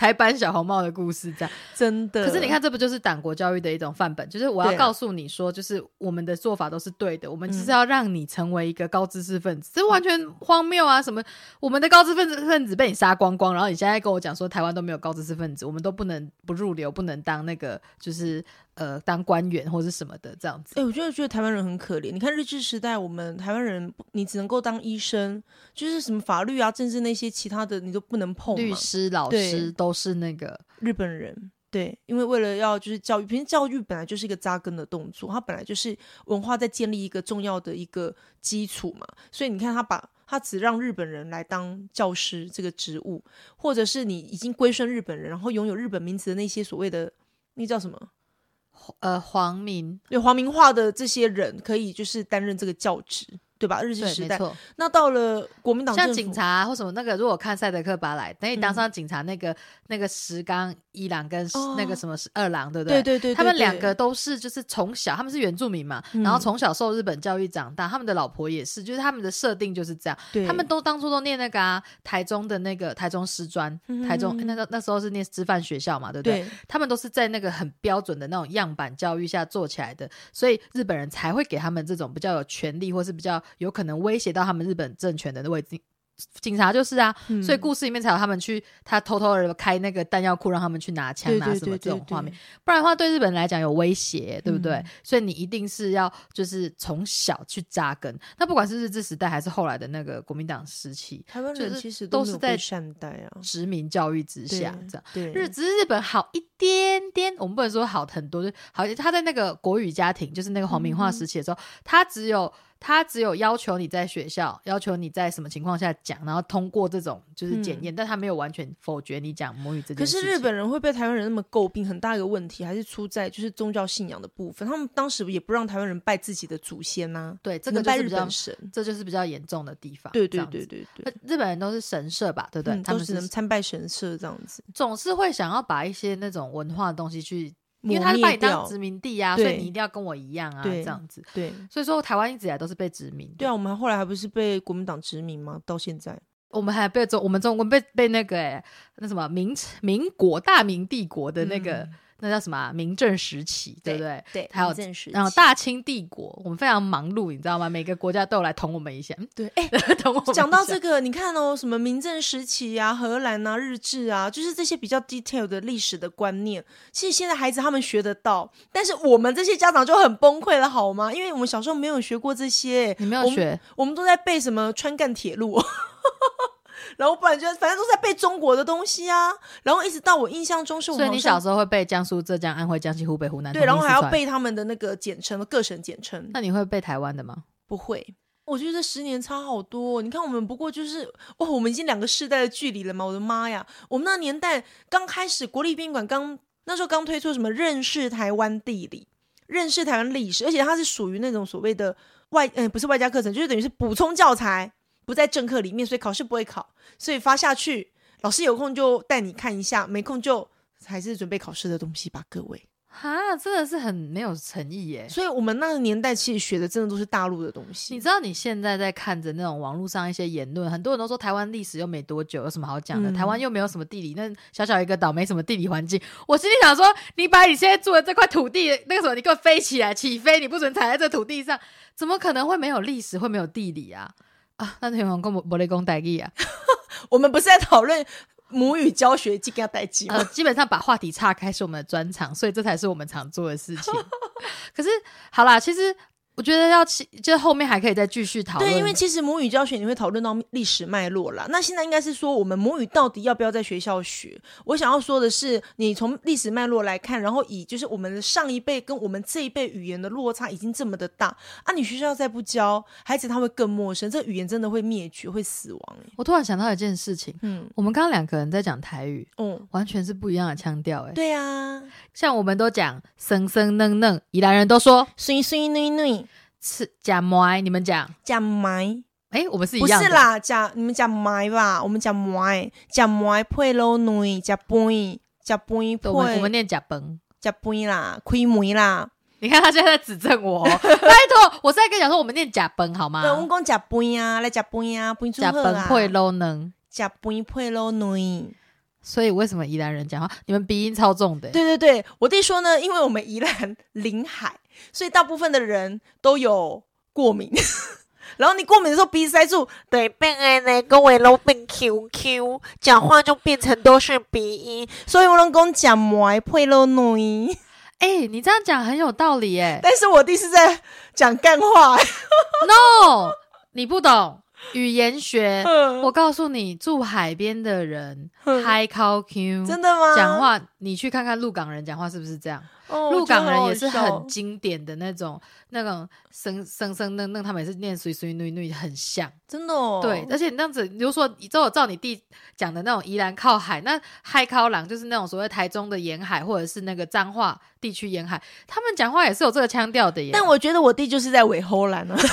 B: 台版小红帽的故事这样。
A: 真的。
B: 可是你看，，这不就是党国教育的一种范本？就是我要告诉你说，就是我们的做法都是对的，我们
A: 嗯
B: 就是要让你成为一个高知识分子，这完全荒谬啊！什么我们的高知识分子分子被你杀光光，然后你现在跟我讲说台湾都没有高知识分子，我们都不能不入流，不能当那个就是呃当官员或者什么的这样子。
A: 哎、我觉得觉得台湾人很可怜。你看日治时代，我们台湾人不你只能够当医生，就是什么法律啊、政治那些其他的你都不能碰嘛。
B: 律师、老师都是那个
A: 日本人。对，因为为了要就是教育，平时教育本来就是一个扎根的动作，它本来就是文化在建立一个重要的一个基础嘛，所以你看他把他只让日本人来当教师这个职务，或者是你已经归顺日本人，然后拥有日本名字的那些所谓的那叫什么？
B: 呃皇明，
A: 对，皇民化的这些人可以就是担任这个教职，对吧？日治，时代，那到了国民党，
B: 像警察、啊、或什么那个，如果看赛德克巴莱，等你当
A: 嗯
B: 上警察，那个、那个石冈一郎跟那个什么二郎，对不对？
A: 对对对，对
B: 他们两
A: 对
B: 个都是就是从小他们是原住民嘛，
A: 嗯
B: 然后从小受日本教育长大，他们的老婆也是，就是他们的设定就是这样。
A: 对
B: 他们都当初都念那个啊，台中的那个台中师专，
A: 嗯
B: 台中那个那时候是念师范学校嘛，对不对？
A: 对
B: 他们都是在那个很标准的那种样板教育下做起来的，所以日本人才会给他们这种比较有权利或是比较有可能威胁到他们日本政权的位置。警察就是啊，
A: 嗯
B: 所以故事里面才有他们去他偷偷的开那个弹药库，让他们去拿枪拿什么这种画面。不然的话，对日本人来讲有威胁，对不对？
A: 嗯
B: 所以你一定是要就是从小去扎根。那不管是日治时代还是后来的那个国民党时期，
A: 台湾人其实
B: 都是在
A: 善待啊，
B: 殖民教育之下这样。
A: 对
B: 日只是日本好一点点，我们不能说好很多，就好。他在那个国语家庭，就是那个皇民化时期的时候，他只有他只有要求你在学校，要求你在什么情况下讲，然后通过这种就是检验，但他没有完全否决你讲母语这件
A: 可
B: 事可。
A: 是日本人会被台湾人那么诟病，很大一个问题还是出在就是宗教信仰的部分。他们当时也不让台湾人拜自己的祖先呐、
B: 对这
A: 只能拜日本神。
B: 这就是比较严重的地方。
A: 对对。对对对，
B: 日本人都是神社吧，对不对？
A: 嗯
B: 他们
A: 只能参拜神社这样子，
B: 总是会想要把一些那种文化的东西去，因为他是把你当殖。民地啊，所以你一定要跟我一样啊，这样子。
A: 对
B: 所以说，台湾一直以来都是被殖民。
A: 对啊，我们后来还不是被国民党殖民吗？到现在，
B: 我们还被中，我们中国被被那个、欸、那什么明民国大明帝国的那个、
A: 嗯
B: 那叫什么啊、明正时期，对不对？
A: 对，
B: 还有然后大清帝国，我们非常忙碌，你知道吗？每个国家都有来捅我们一下，嗯
A: 对，哎、
B: 捅我们。
A: 讲到这个，你看哦，什么明正时期啊、荷兰啊、日治啊，就是这些比较 detail 的历史的观念，其实现在孩子他们学得到，但是我们这些家长就很崩溃了，好吗？因为我们小时候没有学过这些，
B: 你没有
A: 我们
B: 学，
A: 我们都在背什么川赣铁路。然后不然就反正都在背中国的东西啊，然后一直到我印象中是我
B: 所以你小时候会背江苏、浙江、安徽、江西、湖北、湖南，
A: 对，然后还要。背他们的那个简称，各省简称。
B: 那你会背台湾的吗？
A: 不会，我觉得这十年差好多。你看，我们不过就是哦，我们已经两个世代的距离了嘛！我的妈呀，我们那年代刚开始国立宾馆刚那时候刚推出什么认识台湾地理、认识台湾历史，而且它是属于那种所谓的外嗯、不是外加课程，就是等于是补充教材，不在正课里面，所以考试不会考，所以发下去，老师有空就带你看一下，没空就还是准备考试的东西吧，各位。
B: 哈，真的是很没有诚意耶。
A: 所以我们那个年代其实学的真的都是大陆的东西。
B: 你知道你现在在看着那种网络上一些言论，很多人都说台湾历史又没多久，有什么好讲的？
A: 嗯
B: 台湾又没有什么地理，那小小一个岛没什么地理环境。我心里想说，你把你现在住的这块土地，那个什么，你给我飞起来，起飞，你不准踩在这土地上，怎么可能会没有历史，会没有地理啊？啊，那天王公伯雷公代志啊，
A: 我们不是在讨论母语教学这个代际吗？
B: 呃，基本上把话题岔开是我们的专长，所以这才是我们常做的事情。可是好啦，其实我觉得要其就后面还可以再继续讨论，
A: 对，因为其实母语教学你会讨论到历史脉络啦。那现在应该是说，我们母语到底要不要在学校学？我想要说的是，你从历史脉络来看，然后以就是我们的上一辈跟我们这一辈语言的落差已经这么的大啊，你学校再不教，孩子他会更陌生，这语言真的会灭绝，会死亡、欸。
B: 我突然想到一件事情，
A: 嗯，
B: 我们刚刚两个人在讲台语，
A: 嗯，
B: 完全是不一样的腔调，哎，
A: 对啊，
B: 像我们都讲生生嫩嫩，宜兰人都说
A: 水水女女
B: 吃假麦，你们讲，
A: 假麦。
B: 哎，我们是一
A: 不
B: 样不，
A: 是啦，讲你们讲麦吧，我们讲麦，讲麦配老女，讲饭，讲饭配，
B: 我们我们念假崩。
A: 讲饭啦，开门啦，
B: 你看他现在在指正我哦，拜托，我是在跟你讲说我们念假崩好吗
A: 对，？我们讲假饭啊，来假饭啊，饭煮
B: 假
A: 好啊，
B: 崩会 low 能，
A: 讲饭配老女。
B: 所以为什么宜兰人讲话，你们鼻音超重的？
A: 对对对，我弟说呢，因为我们宜兰临海，所以大部分的人都有过敏。然后你过敏的时候鼻塞住，对，变爱呢，跟我都变 QQ，讲话就变成都是鼻音，所以我拢讲讲麦配老女。
B: 哎、你这样讲很有道理耶。
A: 但是我弟是在讲干话、欸，
B: No，你不懂 语言学。
A: 嗯
B: 我告诉你，住海边的人
A: 嗯
B: high call Q，
A: 真的吗？
B: 讲话，你去看看鹿港人讲话是不是这样？
A: 哦，
B: 鹿港人也是很经典的那种那种生生生嫩嫩，他们也是念水水女女很像。
A: 真的哦，
B: 对，而且你这样子，比如说，照照你弟讲的那种宜兰靠海，那海靠朗就是那种所谓台中的沿海，或者是那个彰化地区沿海，他们讲话也是有这个腔调的耶。
A: 但我觉得我弟就是在尾后兰啊。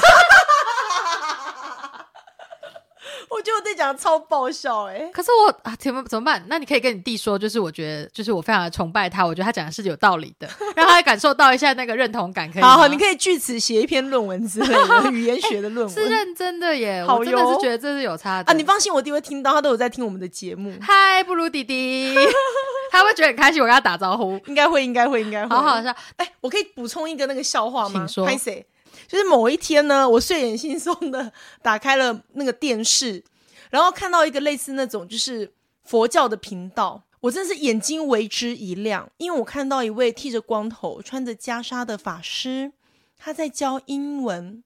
A: 我觉得我弟讲的超爆笑哎、
B: 可是我啊，怎么怎么办？那你可以跟你弟说，就是我觉得，就是我非常的崇拜他，我觉得他讲的是有道理的，让他感受到一下那个认同感，可以？
A: 好好，你可以据此写一篇论文之类的 语言学的论文
B: 是认真的耶，
A: 好
B: 我真的是觉得这是有差的
A: 啊！你放心，我弟会听到，他都有在听我们的节目，
B: 嗨，布鲁弟弟，他会觉得很开心，我跟他打招呼，
A: 应该会，应该会，应该会，
B: 好好笑。
A: 哎，我可以补充一个那个笑话吗？
B: 请说
A: 拍谁？就是某一天呢，我睡眼惺忪的打开了那个电视，然后看到一个类似那种就是佛教的频道，我真是眼睛为之一亮，因为我看到一位剃着光头、穿着袈裟的法师，他在教英文，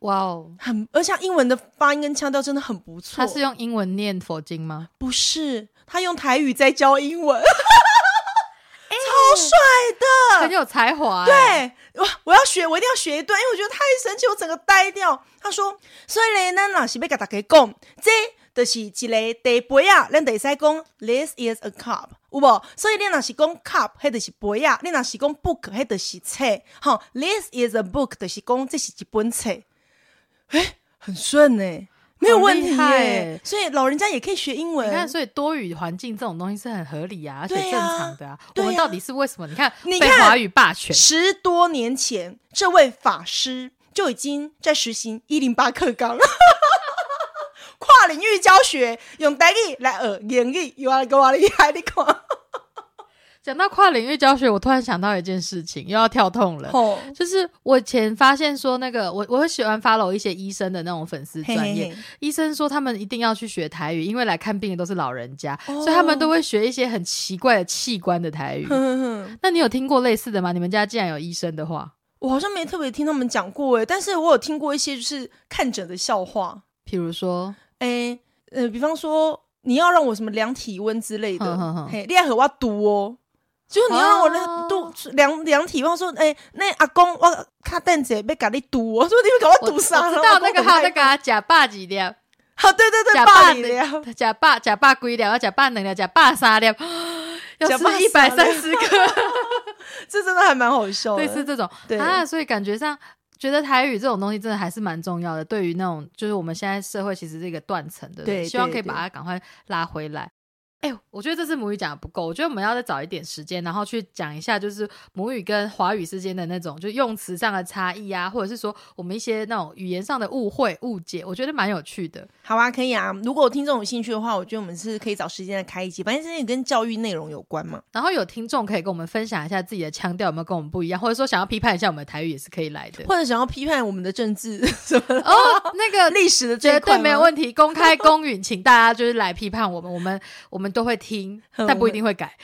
B: 哇哦，
A: 很而且英文的发音跟腔调真的很不错。
B: 他是用英文念佛经吗？
A: 不是他用台语在教英文？超帅的，
B: 很有才华、欸，
A: 对，我我要学，我一定要学一段，因为我觉得太神奇，我整个呆掉。他说，所以呢，咱老是要甲大家讲，这就是一个茶杯啊，咱得使讲 this is a cup，有无？所以你若是讲 cup，迄就是杯啊；你若是讲 book，迄就是册。吼 t h i s is a book，就是讲这是一本册。诶，很顺呢、没有问题所以老人家也可以学英文。
B: 你看，所以多语环境这种东西是很合理啊，而且正常的啊。
A: 啊
B: 我们到底是为什么？你看，
A: 你看
B: 被华语霸权，
A: 十多年前，这位法师就已经在实行一零八课纲，跨领域教学，用台语来学英语，有啊，够啊厉害！你看，
B: 讲到跨领域教学，我突然想到一件事情，又要跳痛了。
A: 吼，
B: 就是我以前发现说，那个我我会喜欢 follow 一些医生的那种粉丝
A: 嘿
B: 专业，医生说他们一定要去学台语，因为来看病的都是老人家，
A: 哦
B: 所以他们都会学一些很奇怪的器官的台语。那你有听过类似的吗？你们家既然有医生的话，
A: 我好像没特别听他们讲过诶，但是我有听过一些就是看诊的笑话，
B: 譬如说，
A: 诶，呃，比方说你要让我什么量体温之类的
B: 哼哼哼，
A: 嘿，你爱和我读哦。就是你要让我那
B: 哦
A: 度量量体温，说，哎、那阿公我卡凳子被给你堵我，说你们给我
B: 我
A: 堵上，
B: 我知道那个还有那
A: 个，
B: 个啊假霸几粒，
A: 好，对对对，
B: 假
A: 霸
B: 霸
A: 你了，
B: 假霸假霸几粒，要假霸两粒，假霸三粒，要吃一百
A: 三
B: 十个，
A: 这真的还蛮好笑的，
B: 类似这种。
A: 对。
B: 啊，所以感觉上。觉得台语这种东西真的还是蛮重要的，对于那种就是我们现在社会其实是一个断层的，
A: 对
B: 希望可以把它赶快拉回来。哎、我觉得这次母语讲的不够，我觉得我们要再找一点时间，然后去讲一下，就是母语跟华语之间的那种，就用词上的差异啊，或者是说我们一些那种语言上的误会、误解，我觉得蛮有趣的。
A: 好啊，可以啊。如果听众有兴趣的话，我觉得我们是可以找时间来开一集，反正这也跟教育内容有关嘛。
B: 然后有听众可以跟我们分享一下自己的腔调有没有跟我们不一样，或者说想要批判一下我们的台语也是可以来的。
A: 或者想要批判我们的政治 什么的
B: 哦，那个
A: 历史的
B: 绝对没有问题，公开公允，请大家就是来批判我们，我们我们都会听，
A: 嗯
B: 但不一定会改。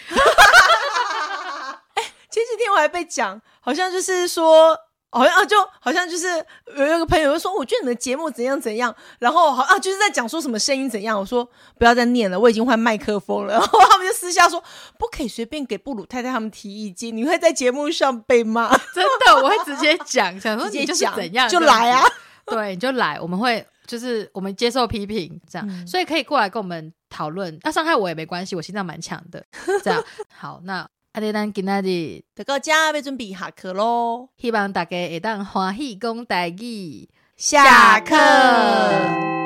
A: 哎前几天我还被讲，好像就是说，好像啊，就好像就是有一个朋友就说，我觉得你们节目怎样怎样，然后好啊，就是在讲说什么声音怎样。我说不要再念了，我已经换麦克风了。然 后他们就私下说，不可以随便给布鲁太太他们提意见，你会在节目上被骂。
B: 真的，我会直接讲，想说
A: 直接讲
B: 怎样
A: 就来啊，
B: 对，你就来，我们会就是我们接受批评，这样，
A: 嗯
B: 所以可以过来跟我们讨论。那伤害我也没关系，我心脏蛮强的。这样好，那阿迪丹今仔日
A: 得到家要准备下课喽，
B: 希望大家会当欢喜讲台语。
A: 下课。